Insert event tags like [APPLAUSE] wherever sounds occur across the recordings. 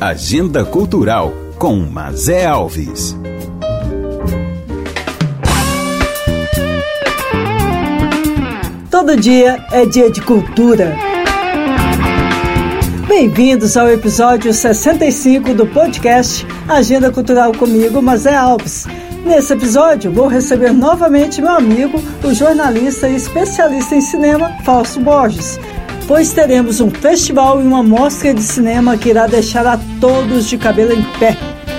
Agenda Cultural com Mazé Alves. Todo dia é dia de cultura. Bem-vindos ao episódio 65 do podcast Agenda Cultural comigo, Mazé Alves. Nesse episódio, vou receber novamente meu amigo, o jornalista e especialista em cinema, Fausto Borges, pois teremos um festival e uma mostra de cinema que irá deixar a todos de cabelo em pé.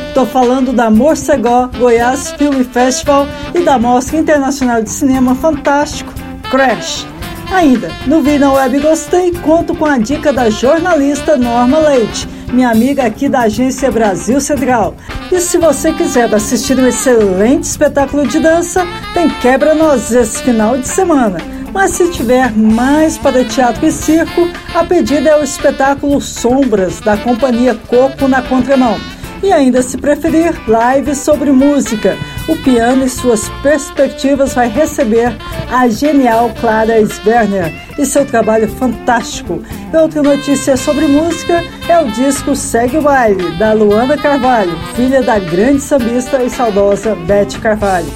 Estou falando da Morcegó Goiás Film Festival e da Mostra Internacional de Cinema Fantástico, Crash. Ainda, no Vi na Web Gostei, conto com a dica da jornalista Norma Leite, minha amiga aqui da agência Brasil Central. E se você quiser assistir um excelente espetáculo de dança, tem Quebra-Nós esse final de semana. Mas se tiver mais para teatro e circo, a pedida é o espetáculo Sombras, da companhia Corpo na Contramão. E ainda, se preferir, live sobre música. O piano e suas perspectivas vai receber a genial Clara Sverner e seu trabalho fantástico. E outra notícia sobre música é o disco Segue o Baile, da Luana Carvalho, filha da grande sambista e saudosa Beth Carvalho.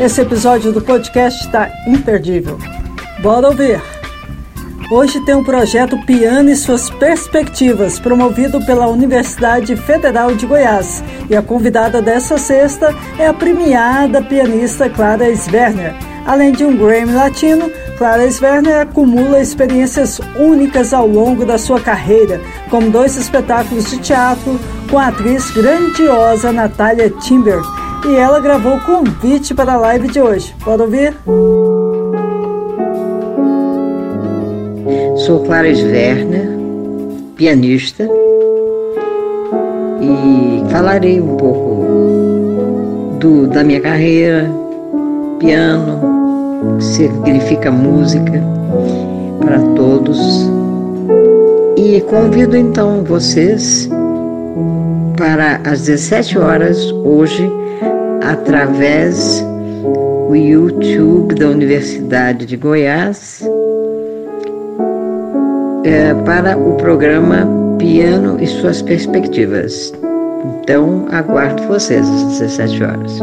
Esse episódio do podcast está imperdível. Bora ouvir! Hoje tem um projeto Piano e suas perspectivas, promovido pela Universidade Federal de Goiás. E a convidada dessa sexta é a premiada pianista Clara Sverner. Além de um Grammy Latino, Clara Sverner acumula experiências únicas ao longo da sua carreira, como dois espetáculos de teatro com a atriz grandiosa Natália Timber. E ela gravou o convite para a live de hoje. Pode ouvir? Sou Clara Werner, pianista, e falarei um pouco do, da minha carreira, piano, significa música para todos. E convido então vocês para às 17 horas hoje, através do YouTube da Universidade de Goiás, é, para o programa Piano e Suas Perspectivas. Então, aguardo vocês às 17 horas.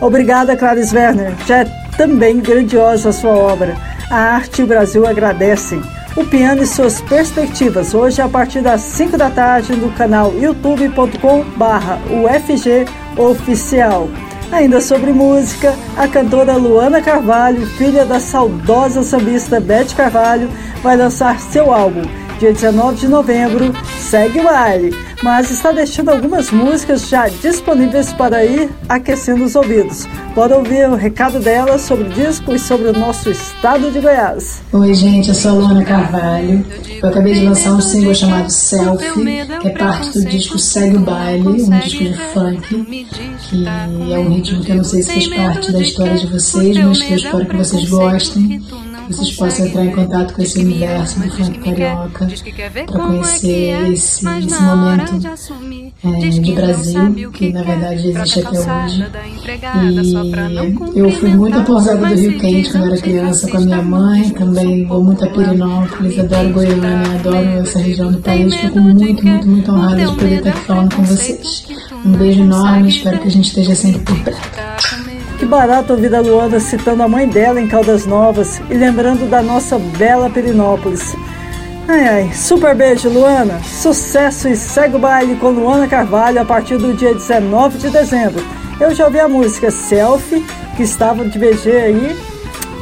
Obrigada, Clarice Werner. Já é também grandiosa a sua obra. A arte e o Brasil agradecem. O Piano e Suas Perspectivas, hoje a partir das 5 da tarde no canal youtube.com barra UFG Oficial. Ainda sobre música, a cantora Luana Carvalho, filha da saudosa sambista Beth Carvalho, vai lançar seu álbum. Dia 19 de novembro, segue o baile, mas está deixando algumas músicas já disponíveis para ir aquecendo os ouvidos. Bora ouvir o recado dela sobre o disco e sobre o nosso estado de Goiás. Oi, gente, eu sou a Luana Carvalho. Eu acabei de lançar um single chamado Selfie, que é parte do disco Segue o Baile, um disco de funk, que é um ritmo que eu não sei se faz parte da história de vocês, mas que eu espero que vocês gostem vocês possam entrar em contato com esse universo do funk carioca para conhecer esse, esse momento é, de Brasil que na verdade existe até hoje. E eu fui muito a pousada do Rio Quente quando era criança com a minha mãe, também vou muito a Pirinópolis, adoro Goiânia, adoro essa região do país. Fico muito, muito, muito honrada de poder estar aqui falando com vocês. Um beijo enorme, espero que a gente esteja sempre por perto. Que barato ouvir a Luana citando a mãe dela em Caldas Novas e lembrando da nossa bela Perinópolis. Ai ai, super beijo, Luana. Sucesso e segue o baile com Luana Carvalho a partir do dia 19 de dezembro. Eu já ouvi a música Selfie, que estava de BG aí.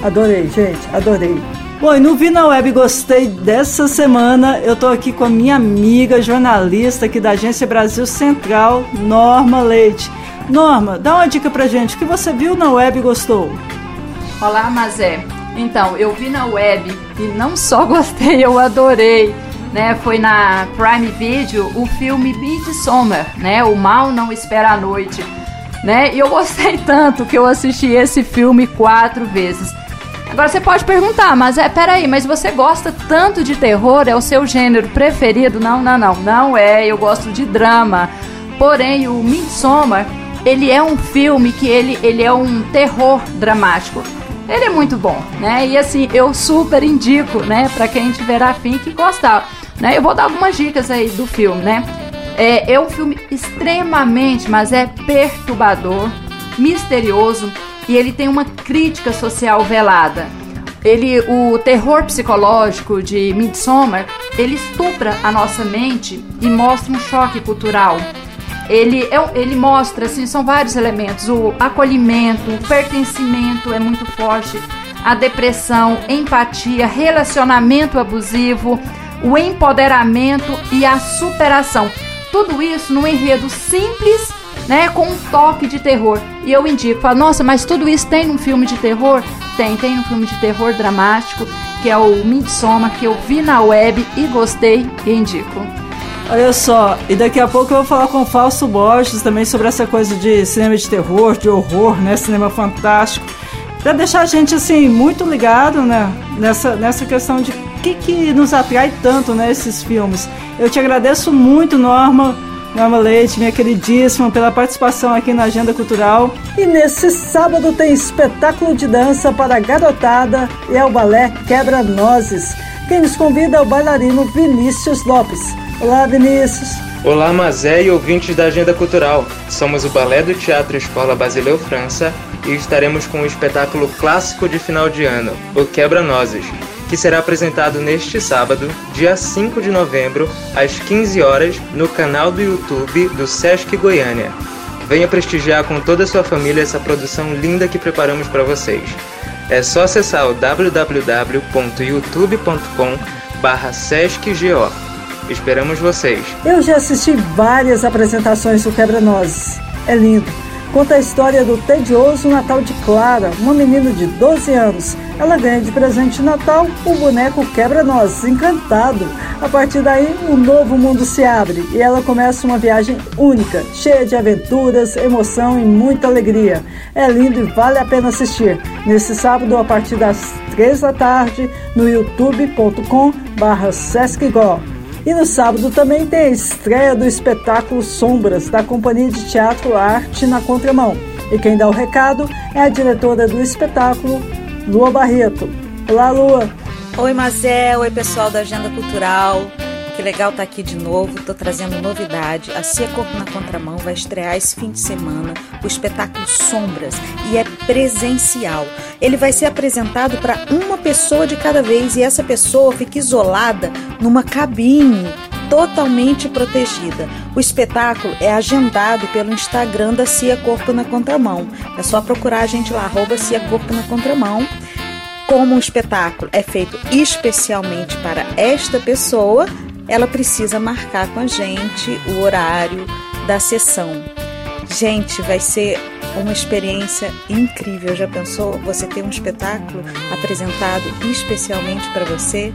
Adorei, gente, adorei. Bom, e no Vi na Web Gostei dessa semana, eu tô aqui com a minha amiga jornalista aqui da Agência Brasil Central, Norma Leite. Norma, dá uma dica pra gente. O que você viu na web e gostou? Olá, Mazé. Então, eu vi na web e não só [LAUGHS] gostei, eu adorei. Né, foi na Prime Video o filme Midsommar, né? O Mal Não Espera a Noite. Né? E eu gostei [LAUGHS] tanto que eu assisti esse filme quatro vezes. Agora você pode perguntar, mas é, peraí, mas você gosta tanto de terror? É o seu gênero preferido? Não, não, não, não é. Eu gosto de drama. Porém, o Midsommar ele é um filme que ele, ele é um terror dramático. Ele é muito bom, né? E assim, eu super indico, né, para quem tiver afim que gostar, né? Eu vou dar algumas dicas aí do filme, né? É, é um filme extremamente, mas é perturbador, misterioso e ele tem uma crítica social velada. Ele, o terror psicológico de Midsommar, ele estupra a nossa mente e mostra um choque cultural. Ele, é, ele mostra, assim, são vários elementos. O acolhimento, o pertencimento é muito forte. A depressão, empatia, relacionamento abusivo, o empoderamento e a superação. Tudo isso num enredo simples, né, com um toque de terror. E eu indico, falo, nossa, mas tudo isso tem num filme de terror? Tem, tem um filme de terror dramático, que é o Midsommar, que eu vi na web e gostei e indico. Olha só, e daqui a pouco eu vou falar com o Fausto Borges também sobre essa coisa de cinema de terror, de horror, né, cinema fantástico. Pra deixar a gente, assim, muito ligado, né, nessa, nessa questão de o que, que nos atrai tanto, né, esses filmes. Eu te agradeço muito, Norma, Norma Leite, minha queridíssima, pela participação aqui na Agenda Cultural. E nesse sábado tem espetáculo de dança para a garotada e é o balé Quebra-Nozes. Quem nos convida é o bailarino Vinícius Lopes. Olá, Vinícius. Olá, Mazé e ouvintes da Agenda Cultural. Somos o Balé do Teatro Escola Basileu França e estaremos com o espetáculo clássico de final de ano, o Quebra-Nozes, que será apresentado neste sábado, dia 5 de novembro, às 15 horas, no canal do YouTube do Sesc Goiânia. Venha prestigiar com toda a sua família essa produção linda que preparamos para vocês. É só acessar o www.youtube.com/sescgo. Esperamos vocês. Eu já assisti várias apresentações do Quebra-Nozes. É lindo. Conta a história do tedioso Natal de Clara, uma menina de 12 anos. Ela ganha de presente de Natal o boneco Quebra-Nozes, encantado. A partir daí, um novo mundo se abre e ela começa uma viagem única, cheia de aventuras, emoção e muita alegria. É lindo e vale a pena assistir. Nesse sábado, a partir das 3 da tarde, no youtube.com/sescgo. E no sábado também tem a estreia do espetáculo Sombras, da Companhia de Teatro Arte na Contramão. E quem dá o recado é a diretora do espetáculo, Lua Barreto. Olá, Lua! Oi, Mazé, oi pessoal da Agenda Cultural. Que legal estar tá aqui de novo, estou trazendo novidade. A Cia Corpo na Contramão vai estrear esse fim de semana o espetáculo Sombras e é presencial. Ele vai ser apresentado para uma pessoa de cada vez e essa pessoa fica isolada numa cabine totalmente protegida. O espetáculo é agendado pelo Instagram da Cia Corpo na Contramão. É só procurar a gente lá, arroba Cia Corpo na Contramão. Como o espetáculo é feito especialmente para esta pessoa, ela precisa marcar com a gente o horário da sessão. Gente, vai ser uma experiência incrível. Já pensou você ter um espetáculo apresentado especialmente para você?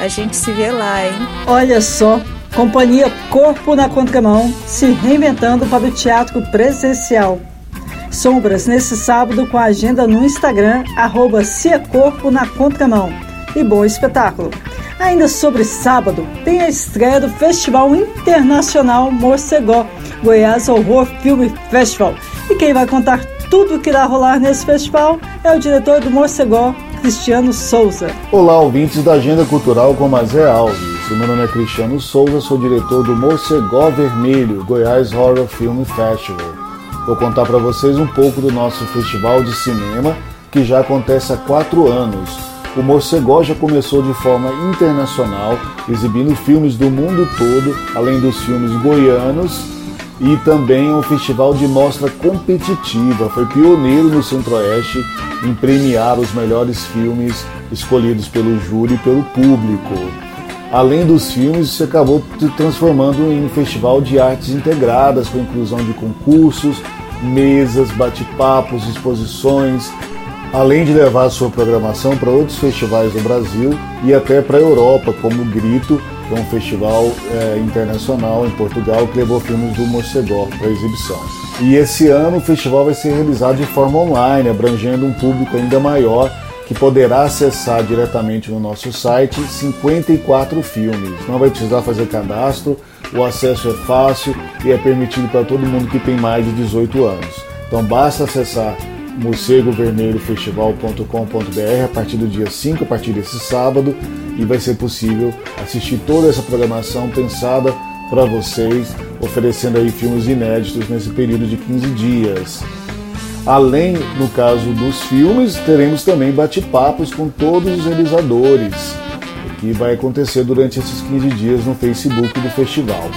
A gente se vê lá, hein? Olha só, Companhia Corpo na Contramão se reinventando para o teatro presencial. Sombras nesse sábado com a agenda no Instagram, arroba Corpo na Contramão. E bom espetáculo! Ainda sobre sábado, tem a estreia do Festival Internacional Morcegó, Goiás Horror Film Festival. E quem vai contar tudo o que irá rolar nesse festival é o diretor do Morcegó, Cristiano Souza. Olá, ouvintes da Agenda Cultural com Mazé Alves. Meu nome é Cristiano Souza, sou diretor do Morcegó Vermelho, Goiás Horror Film Festival. Vou contar para vocês um pouco do nosso festival de cinema, que já acontece há quatro anos o Morcegó já começou de forma internacional, exibindo filmes do mundo todo, além dos filmes goianos, e também um festival de mostra competitiva. Foi pioneiro no Centro-Oeste em premiar os melhores filmes escolhidos pelo júri e pelo público. Além dos filmes, se acabou se transformando em um festival de artes integradas, com inclusão de concursos, mesas, bate-papos, exposições, além de levar sua programação para outros festivais do Brasil e até para a Europa, como o Grito, que é um festival é, internacional em Portugal que levou filmes do Morcegó para exibição. E esse ano o festival vai ser realizado de forma online, abrangendo um público ainda maior que poderá acessar diretamente no nosso site 54 filmes. Não vai precisar fazer cadastro, o acesso é fácil e é permitido para todo mundo que tem mais de 18 anos. Então basta acessar morcegovermelhofestival.com.br a partir do dia 5, a partir desse sábado, e vai ser possível assistir toda essa programação pensada para vocês oferecendo aí filmes inéditos nesse período de 15 dias. Além, no caso dos filmes, teremos também bate-papos com todos os realizadores, que vai acontecer durante esses 15 dias no Facebook do festival.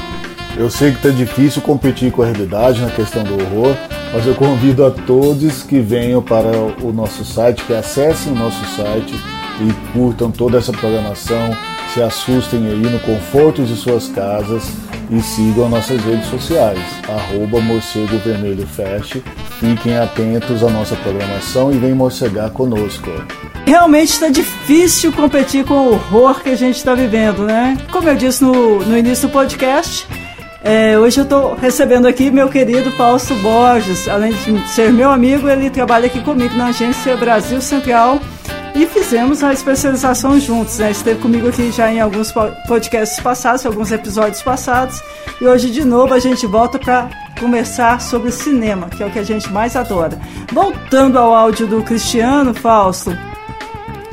Eu sei que está difícil competir com a realidade na questão do horror, mas eu convido a todos que venham para o nosso site, que acessem o nosso site e curtam toda essa programação, se assustem aí no conforto de suas casas e sigam nossas redes sociais, arroba Morcego Vermelho Fest. Fiquem atentos à nossa programação e venham morcegar conosco. Realmente está difícil competir com o horror que a gente está vivendo, né? Como eu disse no, no início do podcast, é, hoje eu estou recebendo aqui meu querido Fausto Borges. Além de ser meu amigo, ele trabalha aqui comigo na agência Brasil Central e fizemos a especialização juntos. Né? Esteve comigo aqui já em alguns podcasts passados, alguns episódios passados. E hoje, de novo, a gente volta para conversar sobre cinema, que é o que a gente mais adora. Voltando ao áudio do Cristiano Fausto.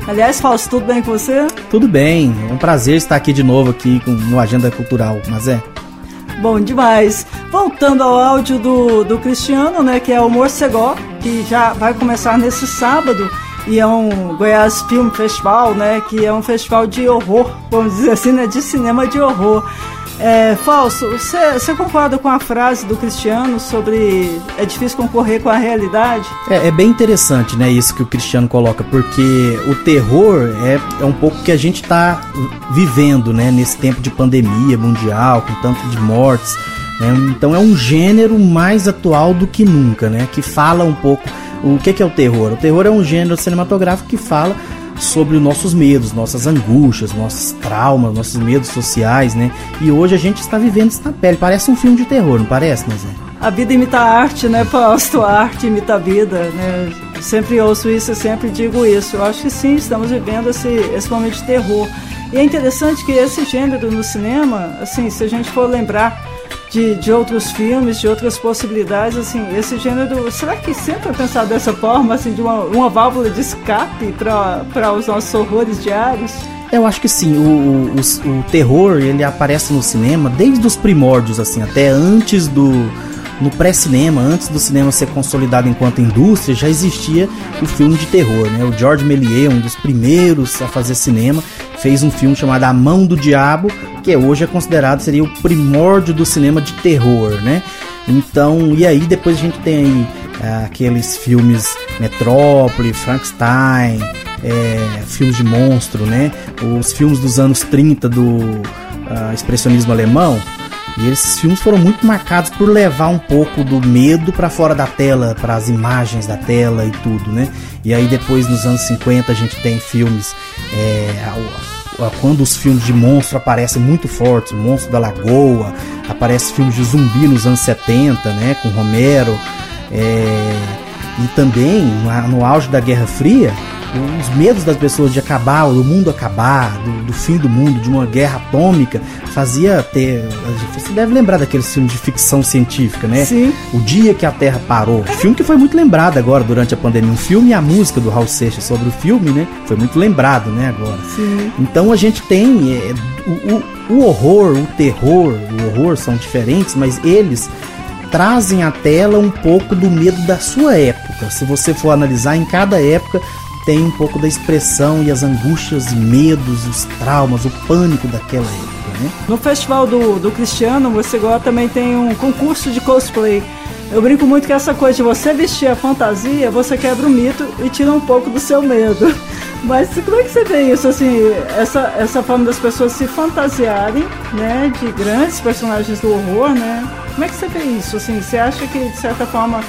Aliás, Fausto, tudo bem com você? Tudo bem, é um prazer estar aqui de novo aqui com, no Agenda Cultural, mas é. Bom demais. Voltando ao áudio do, do Cristiano, né, que é o Morcegó, que já vai começar nesse sábado e é um Goiás Film Festival, né, que é um festival de horror, vamos dizer assim, né, de cinema de horror. É, Falso, você concorda com a frase do Cristiano sobre é difícil concorrer com a realidade? É, é, bem interessante, né, isso que o Cristiano coloca, porque o terror é, é um pouco que a gente está vivendo, né, nesse tempo de pandemia mundial, com tanto de mortes. Né, então é um gênero mais atual do que nunca, né, que fala um pouco o que, que é o terror? O terror é um gênero cinematográfico que fala sobre os nossos medos, nossas angústias, nossos traumas, nossos medos sociais, né? E hoje a gente está vivendo isso na pele. Parece um filme de terror, não parece, Nazé? A vida imita a arte, né, Fausto? A arte imita a vida, né? Sempre ouço isso, sempre digo isso. Eu acho que sim, estamos vivendo esse, esse momento de terror. E é interessante que esse gênero no cinema, assim, se a gente for lembrar de, de outros filmes, de outras possibilidades, assim, esse gênero, será que sempre é pensado dessa forma, assim, de uma, uma válvula de escape para os nossos horrores diários? Eu acho que sim, o, o, o terror, ele aparece no cinema desde os primórdios, assim, até antes do, no pré-cinema, antes do cinema ser consolidado enquanto indústria, já existia o filme de terror, né? O George Méliès, um dos primeiros a fazer cinema, fez um filme chamado A Mão do Diabo, que hoje é considerado seria o primórdio do cinema de terror, né? Então, e aí depois a gente tem aí é, aqueles filmes Metrópole, Frankenstein, é, filmes de monstro, né? Os filmes dos anos 30 do uh, expressionismo alemão. E esses filmes foram muito marcados por levar um pouco do medo para fora da tela, para as imagens da tela e tudo, né? E aí depois nos anos 50 a gente tem filmes é, quando os filmes de monstro aparecem muito fortes, Monstro da Lagoa, aparece filmes de zumbi nos anos 70, né, com Romero, é, e também no auge da Guerra Fria, os medos das pessoas de acabar, do mundo acabar, do, do, fim do mundo, de uma guerra atômica, fazia ter. Você deve lembrar daqueles filmes de ficção científica, né? Sim. O Dia que a Terra Parou. Filme que foi muito lembrado agora durante a pandemia. Um filme e a música do Raul Seixas sobre o filme, né? Foi muito lembrado, né? Agora. Sim. Então a gente tem. É, o, o, o horror, o terror, o horror são diferentes, mas eles trazem à tela um pouco do medo da sua época. Se você for analisar, em cada época tem um pouco da expressão e as angústias, medos, os traumas, o pânico daquela época. Né? No festival do, do Cristiano, você agora também tem um concurso de cosplay. Eu brinco muito que essa coisa de você vestir a fantasia, você quebra o mito e tira um pouco do seu medo. [LAUGHS] Mas como é que você vê isso, assim, essa, essa forma das pessoas se fantasiarem, né, de grandes personagens do horror, né? Como é que você vê isso, assim? Você acha que, de certa forma,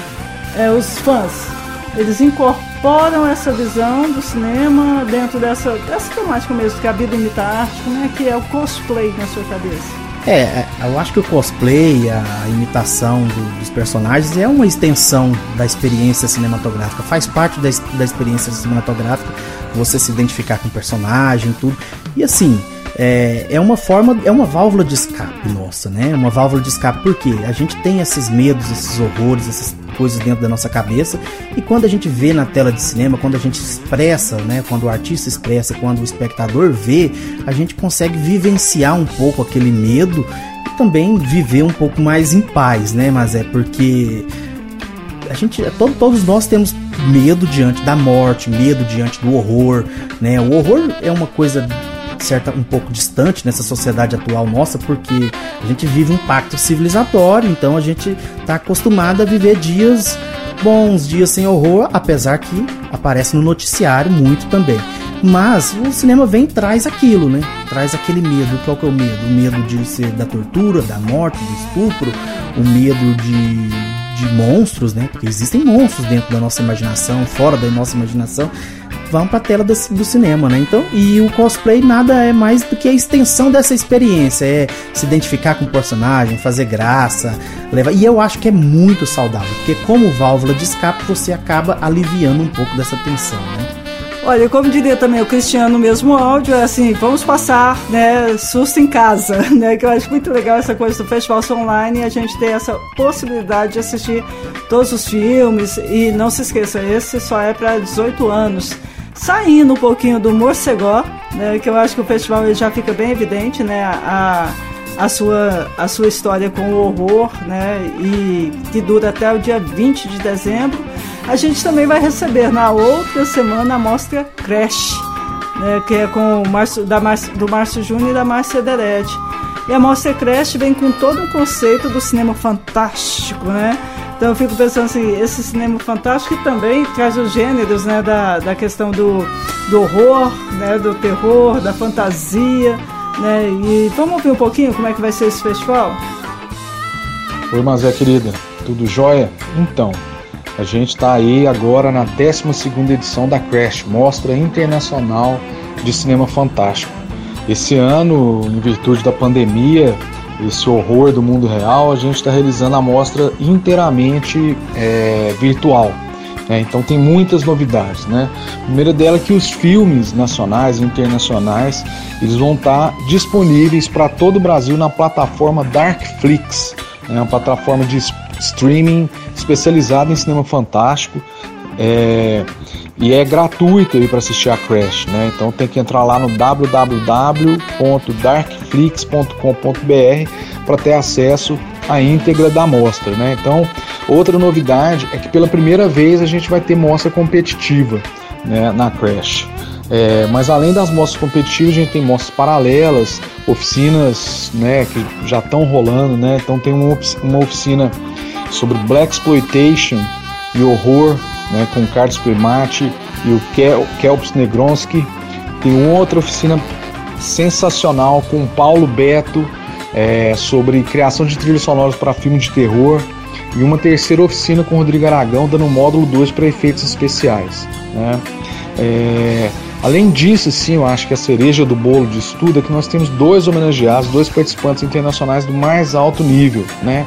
é, os fãs, eles incorporam essa visão do cinema dentro dessa, dessa temática mesmo, que a vida imita a arte, como é que é o cosplay na sua cabeça? É, é, eu acho que o cosplay, a imitação do, dos personagens é uma extensão da experiência cinematográfica, faz parte da, da experiência cinematográfica, você se identificar com o personagem, tudo. E assim, é, é uma forma, é uma válvula de escape nossa, né? Uma válvula de escape porque a gente tem esses medos, esses horrores, essas coisas dentro da nossa cabeça e quando a gente vê na tela de cinema, quando a gente expressa, né? Quando o artista expressa, quando o espectador vê, a gente consegue vivenciar um pouco aquele medo também viver um pouco mais em paz, né? Mas é porque a gente, todo, todos nós temos medo diante da morte, medo diante do horror, né? O horror é uma coisa certa um pouco distante nessa sociedade atual nossa, porque a gente vive um pacto civilizatório, então a gente está acostumado a viver dias bons, dias sem horror, apesar que aparece no noticiário muito também. Mas o cinema vem e traz aquilo, né? Traz aquele medo. Qual que é o medo? O medo de ser da tortura, da morte, do estupro, o medo de, de monstros, né? Porque existem monstros dentro da nossa imaginação, fora da nossa imaginação vão para a tela do, do, cinema, né? Então, e o cosplay nada é mais do que a extensão dessa experiência, é se identificar com o personagem, fazer graça, levar. E eu acho que é muito saudável, porque como válvula de escape você acaba aliviando um pouco dessa tensão, né? Olha, como diria também o Cristiano no mesmo áudio, é assim, vamos passar, né, susto em casa, [LAUGHS] né, que eu acho muito legal essa coisa do festival online a gente ter essa possibilidade de assistir todos os filmes e não se esqueça, esse só é para 18 anos saindo um pouquinho do morcegó, né, que eu acho que o festival já fica bem evidente, né, a, a, sua, a sua história com o horror, né, e que dura até o dia 20 de dezembro. A gente também vai receber na outra semana a mostra Crash, né, que é com o Márcio, da Márcio, do Márcio Júnior e da Márcia Derede. E a mostra Crash vem com todo um conceito do cinema fantástico, né? Então eu fico pensando assim, esse cinema fantástico também traz os gêneros, né, da, da questão do, do horror, né, do terror, da fantasia, né, e vamos ouvir um pouquinho como é que vai ser esse festival? Oi, Mazé querida, tudo jóia? Então, a gente está aí agora na 12ª edição da Crash, Mostra Internacional de Cinema Fantástico. Esse ano, em virtude da pandemia, esse horror do mundo real, a gente está realizando a mostra inteiramente é, virtual. Né? Então tem muitas novidades. Né? Primeira dela é que os filmes nacionais e internacionais eles vão estar tá disponíveis para todo o Brasil na plataforma Darkflix, né? uma plataforma de streaming especializada em cinema fantástico. É, e é gratuito para assistir a Crash, né? Então tem que entrar lá no www.darkflix.com.br para ter acesso à íntegra da mostra, né? Então, outra novidade é que pela primeira vez a gente vai ter mostra competitiva né, na Crash. É, mas além das mostras competitivas, a gente tem mostras paralelas, oficinas né, que já estão rolando, né? Então tem uma, oficina sobre Black Exploitation e horror né, com o Carlos Primati e o Kel, Kelps Negronski. Tem outra oficina sensacional com o Paulo Beto é, sobre criação de trilhas sonoras para filmes de terror. E uma terceira oficina com o Rodrigo Aragão, dando módulo 2 para efeitos especiais. Né? É, além disso, sim, eu acho que a cereja do bolo de estudo é que nós temos dois homenageados, dois participantes internacionais do mais alto nível. Né?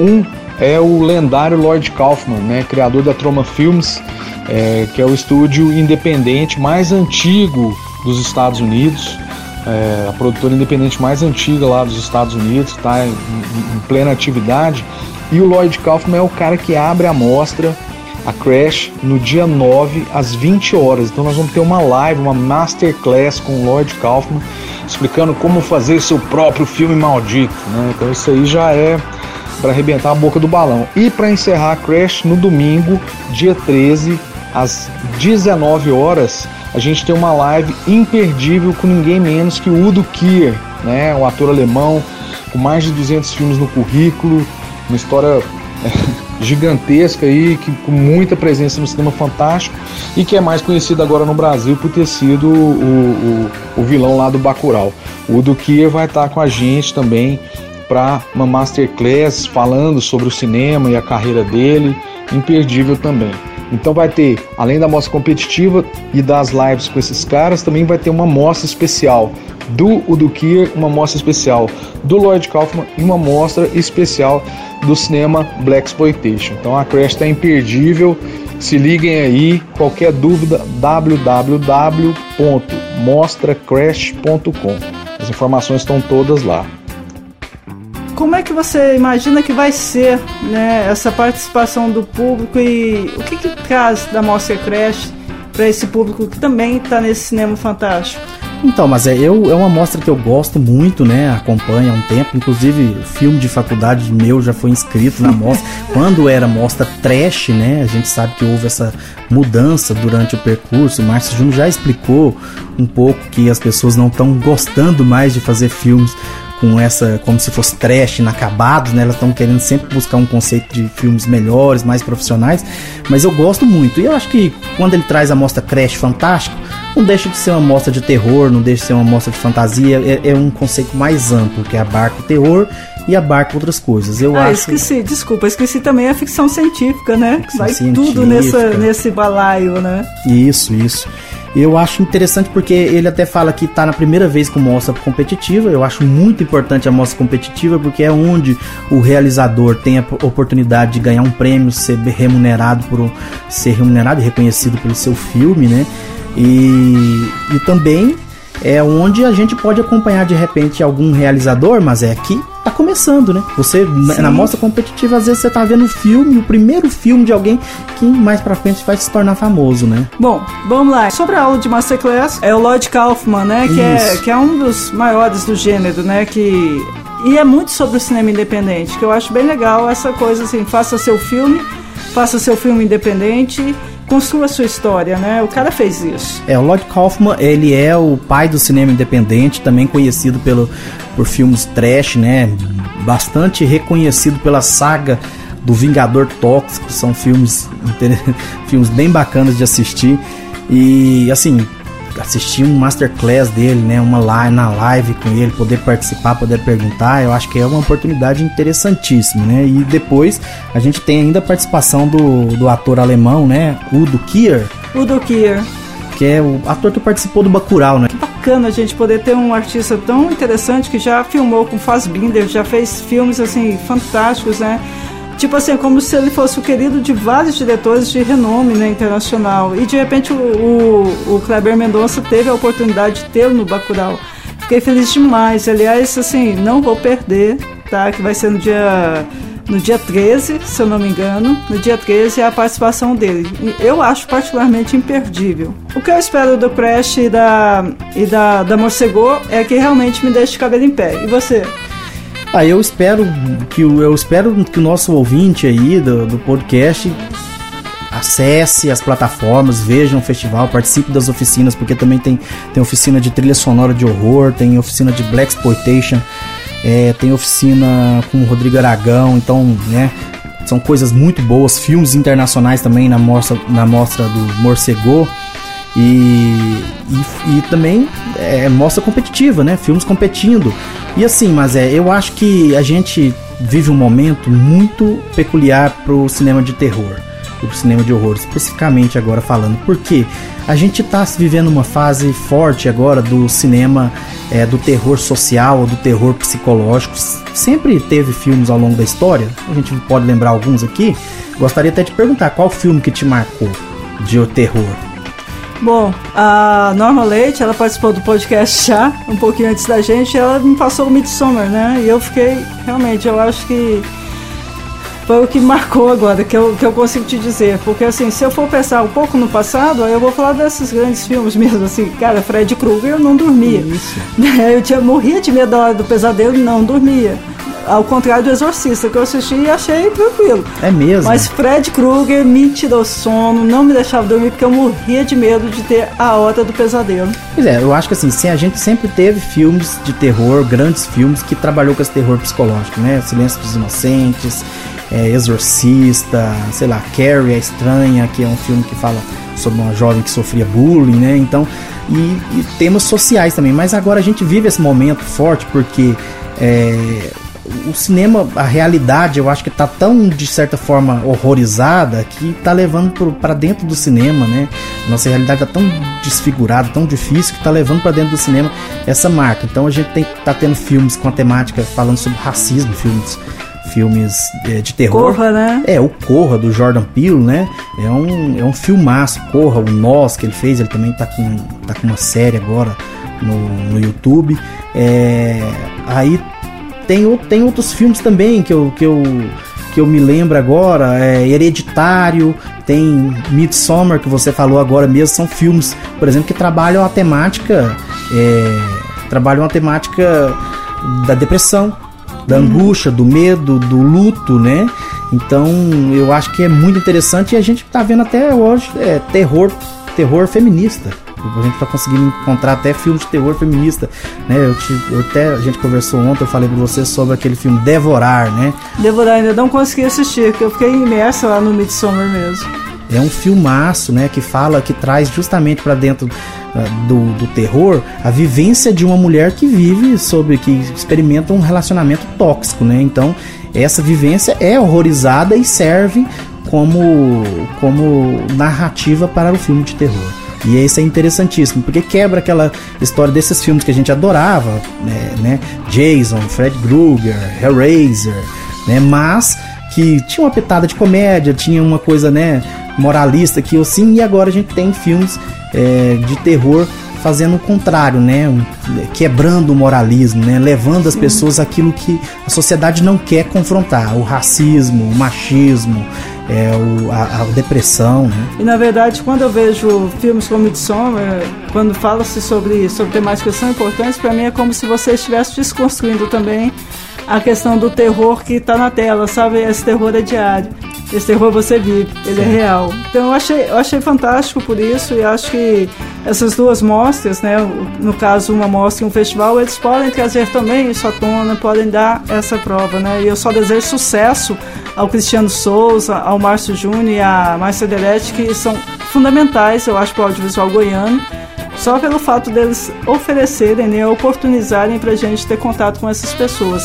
Um é o lendário Lloyd Kaufman, né, criador da Troma Films, é, que é o estúdio independente mais antigo dos Estados Unidos, é, a produtora independente mais antiga lá dos Estados Unidos, está em, em, plena atividade. E o Lloyd Kaufman é o cara que abre a mostra, a Crash, no dia 9 às 20 horas. Então nós vamos ter uma live, uma masterclass com o Lloyd Kaufman, explicando como fazer seu próprio filme maldito. Né? Então isso aí já é para arrebentar a boca do balão. E para encerrar Crash no domingo, dia 13, às 19 horas, a gente tem uma live imperdível com ninguém menos que Udo Kier, né, um ator alemão com mais de 200 filmes no currículo, uma história é, [LAUGHS] gigantesca aí, que, com muita presença no cinema fantástico e que é mais conhecido agora no Brasil por ter sido o, o, o vilão lá do Bacurau. O Udo Kier vai estar com a gente também para uma masterclass falando sobre o cinema e a carreira dele, imperdível também. Então vai ter, além da mostra competitiva e das lives com esses caras, também vai ter uma mostra especial do Udukir, uma mostra especial do Lloyd Kaufman e uma mostra especial do cinema Black Exploitation. Então a Crash está imperdível. Se liguem aí, qualquer dúvida www.mostracrash.com. As informações estão todas lá como é que você imagina que vai ser né, essa participação do público e o que, que traz da Mostra Crash para esse público que também está nesse cinema fantástico? Então, mas é, eu, é uma mostra que eu gosto muito, né? Acompanho há um tempo. Inclusive, filme de faculdade meu já foi inscrito na mostra. [LAUGHS] Quando era mostra trash, né? A gente sabe que houve essa mudança durante o percurso. O Márcio Júnior já explicou um pouco que as pessoas não estão gostando mais de fazer filmes com essa, como se fosse trash, inacabados, né? Elas estão querendo sempre buscar um conceito de filmes melhores, mais profissionais, mas eu gosto muito. E eu acho que quando ele traz a mostra Crash Fantástico, não deixa de ser uma mostra de terror, não deixa de ser uma mostra de fantasia, é, é um conceito mais amplo, que abarca o terror e abarca outras coisas. Eu ah, acho... esqueci, desculpa, esqueci também a ficção científica, né? Ficção Vai científica. tudo nessa, nesse balaio, né? Isso, isso. Eu acho interessante porque ele até fala que está na primeira vez com mostra competitiva. Eu acho muito importante a mostra competitiva porque é onde o realizador tem a oportunidade de ganhar um prêmio, ser remunerado por ser remunerado e reconhecido pelo seu filme, né? E, e também é onde a gente pode acompanhar de repente algum realizador, mas é aqui tá começando, né? Você Sim. na mostra competitiva às vezes você tá vendo o filme, o primeiro filme de alguém que mais para frente vai se tornar famoso, né? Bom, vamos lá. Sobre a aula de masterclass, é o Lloyd Kaufman, né, que é, que é um dos maiores do gênero, né, que e é muito sobre o cinema independente, que eu acho bem legal essa coisa assim, faça seu filme, faça seu filme independente construa sua história, né? O cara fez isso. É, o Lloyd Kaufman, ele é o pai do cinema independente, também conhecido pelo, por filmes trash, né? Bastante reconhecido pela saga do Vingador Tóxico, são filmes, [LAUGHS] filmes bem bacanas de assistir. E assim, assistir um masterclass dele, né, uma live na live com ele, poder participar, poder perguntar, eu acho que é uma oportunidade interessantíssima, né? E depois a gente tem ainda a participação do, do ator alemão, né, Udo Kier. Udo Kier. Que é o ator que participou do Bacurau, né? Que bacana a gente poder ter um artista tão interessante que já filmou com Fassbinder, já fez filmes assim fantásticos, né? Tipo assim, como se ele fosse o querido de vários diretores de renome né, internacional. E de repente o, o, o Kleber Mendonça teve a oportunidade de tê-lo no Bacurau. Fiquei feliz demais. Aliás, assim, não vou perder, tá? Que vai ser no dia no dia 13, se eu não me engano. No dia 13 é a participação dele. Eu acho particularmente imperdível. O que eu espero do Crash e da, e da, da Morcegô é que realmente me deixe cabelo em pé. E você? Ah, eu espero que o, eu espero que o nosso ouvinte aí do, do podcast acesse as plataformas, veja o festival, participe das oficinas, porque também tem, tem oficina de trilha sonora de horror, tem oficina de Black Exploitation, é, tem oficina com o Rodrigo Aragão, então, né, são coisas muito boas, filmes internacionais também na mostra, na mostra do Morcego. E, e, e, também é, mostra competitiva, né? Filmes competindo. E assim, mas é, eu acho que a gente vive um momento muito peculiar pro cinema de terror pro cinema de horror, especificamente agora falando, porque a gente está vivendo uma fase forte agora do cinema é, do terror social, do terror psicológico. Sempre teve filmes ao longo da história, a gente pode lembrar alguns aqui. Gostaria até de perguntar qual filme que te marcou de terror. Bom, a Norma Leite, ela participou do podcast já, um pouquinho antes da gente, ela me passou o Midsommar, né? E eu fiquei, realmente, eu acho que foi o que marcou agora, que eu, que eu consigo te dizer. Porque, assim, se eu for pensar um pouco no passado, aí eu vou falar desses grandes filmes mesmo, assim, cara, Fred Krueger, eu não dormia. Isso. [LAUGHS] Eu tinha, morria de medo da hora do pesadelo e não dormia. Ao contrário do Exorcista, que eu assisti e achei tranquilo. É mesmo? Mas Fred Krueger me tirou sono, não me deixava dormir, porque eu morria de medo de ter a hora do pesadelo. Pois é, eu acho que assim, sim, a gente sempre teve filmes de terror, grandes filmes, que trabalhou com esse terror psicológico, né? Silêncio dos Inocentes, é, Exorcista, sei lá, Carrie, a Estranha, que é um filme que fala sobre uma jovem que sofria bullying, né? Então, e, e temas sociais também. Mas agora a gente vive esse momento forte porque é, o cinema, a realidade, eu acho que tá tão, de certa forma, horrorizada que tá levando para dentro do cinema, né? Nossa realidade tá tão desfigurada, tão difícil que tá levando para dentro do cinema essa marca. Então a gente tem, tá tendo filmes com a temática falando sobre racismo, filmes filmes é, de terror. Corra, né? É, o Corra, do Jordan Peele, né? É um, é um filmaço, Corra, o Nós que ele fez, ele também tá com, tá com uma série agora no, no YouTube. É, aí tem, tem outros filmes também que eu, que eu, que eu me lembro agora, é Hereditário, tem Midsommar, que você falou agora mesmo, são filmes, por exemplo, que trabalham a temática é, trabalha uma temática da depressão, da angústia, do medo, do luto, né? Então eu acho que é muito interessante e a gente está vendo até hoje é, terror, terror feminista. A gente está conseguindo encontrar até filmes de terror feminista, né? Eu, te, eu, até a gente conversou ontem, eu falei para você sobre aquele filme Devorar, né? Devorar ainda não consegui assistir, porque eu fiquei imersa lá no Midsommar mesmo. É um filmaço, né, que fala, que traz justamente para dentro uh, do, do terror a vivência de uma mulher que vive sobre, que experimenta um relacionamento tóxico, né? Então, essa vivência é horrorizada e serve como, como narrativa para o filme de terror. E isso é interessantíssimo, porque quebra aquela história desses filmes que a gente adorava, né? né? Jason, Fred Krueger, Hellraiser, né? Mas que tinha uma pitada de comédia, tinha uma coisa, né, moralista que assim, e agora a gente tem filmes é, de terror fazendo o contrário, né? Quebrando o moralismo, né? Levando as pessoas aquilo que a sociedade não quer confrontar, o racismo, o machismo, é, o, a, a, depressão, né? E na verdade, quando eu vejo filmes como Midsommar, quando fala-se sobre, sobre que são importantes, para mim é como se você estivesse desconstruindo também a questão do terror que está na tela, sabe? Esse terror é diário. Esse terror você vive, ele é real. Então eu achei, eu achei fantástico por isso e acho que essas duas mostras, né, no caso uma mostra e um festival, eles podem trazer também isso à tona, podem dar essa prova, né? E eu só desejo sucesso ao Cristiano Souza, ao Márcio Júnior e à Márcia Delete, que são fundamentais, eu acho, para o audiovisual goiano, só pelo fato deles oferecerem, né, oportunizarem para a gente ter contato com essas pessoas.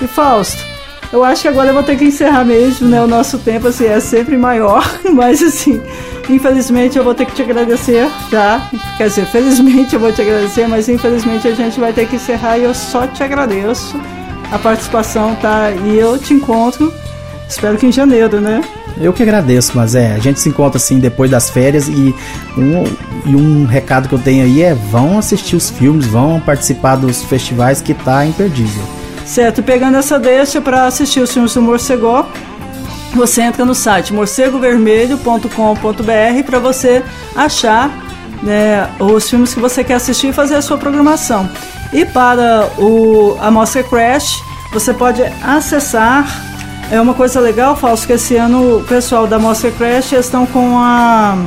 E Fausto, eu acho que agora eu vou ter que encerrar mesmo, né? O nosso tempo assim, é sempre maior, [LAUGHS] mas assim, infelizmente eu vou ter que te agradecer já. Quer dizer, felizmente eu vou te agradecer, mas infelizmente a gente vai ter que encerrar e eu só te agradeço a participação, tá? E eu te encontro, espero que em janeiro, né? Eu que agradeço, mas é, a gente se encontra assim depois das férias e um, e um recado que eu tenho aí é vão assistir os filmes, vão participar dos festivais que tá imperdível. Certo, pegando essa deixa para assistir os filmes do Morcegó, você entra no site morcegovermelho.com.br para você achar né, os filmes que você quer assistir e fazer a sua programação. E para o, a Mostra Crash, você pode acessar. É uma coisa legal, Falso, que esse ano o pessoal da Mostra Crash estão com a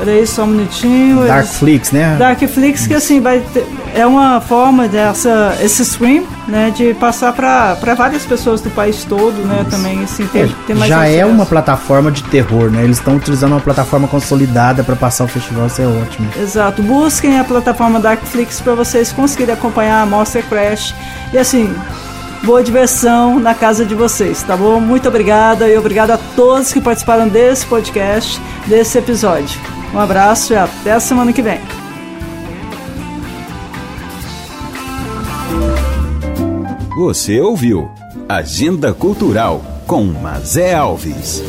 Peraí, só um minutinho. Darkflix, né? Darkflix, que assim, vai ter, é uma forma dessa, esse stream, né, de passar para várias pessoas do país todo, né, Isso. também, assim, ter, é, ter mais Já é acesso. é uma plataforma de terror, né? Eles estão utilizando uma plataforma consolidada para passar o festival, isso é ótimo. Exato. Busquem a plataforma Darkflix para vocês conseguirem acompanhar a Monster Crash. E assim, boa diversão na casa de vocês, tá bom? Muito obrigada e obrigada a todos que participaram desse podcast, desse episódio. Um abraço e até a semana que vem. Você ouviu Agenda Cultural com Mazé Alves.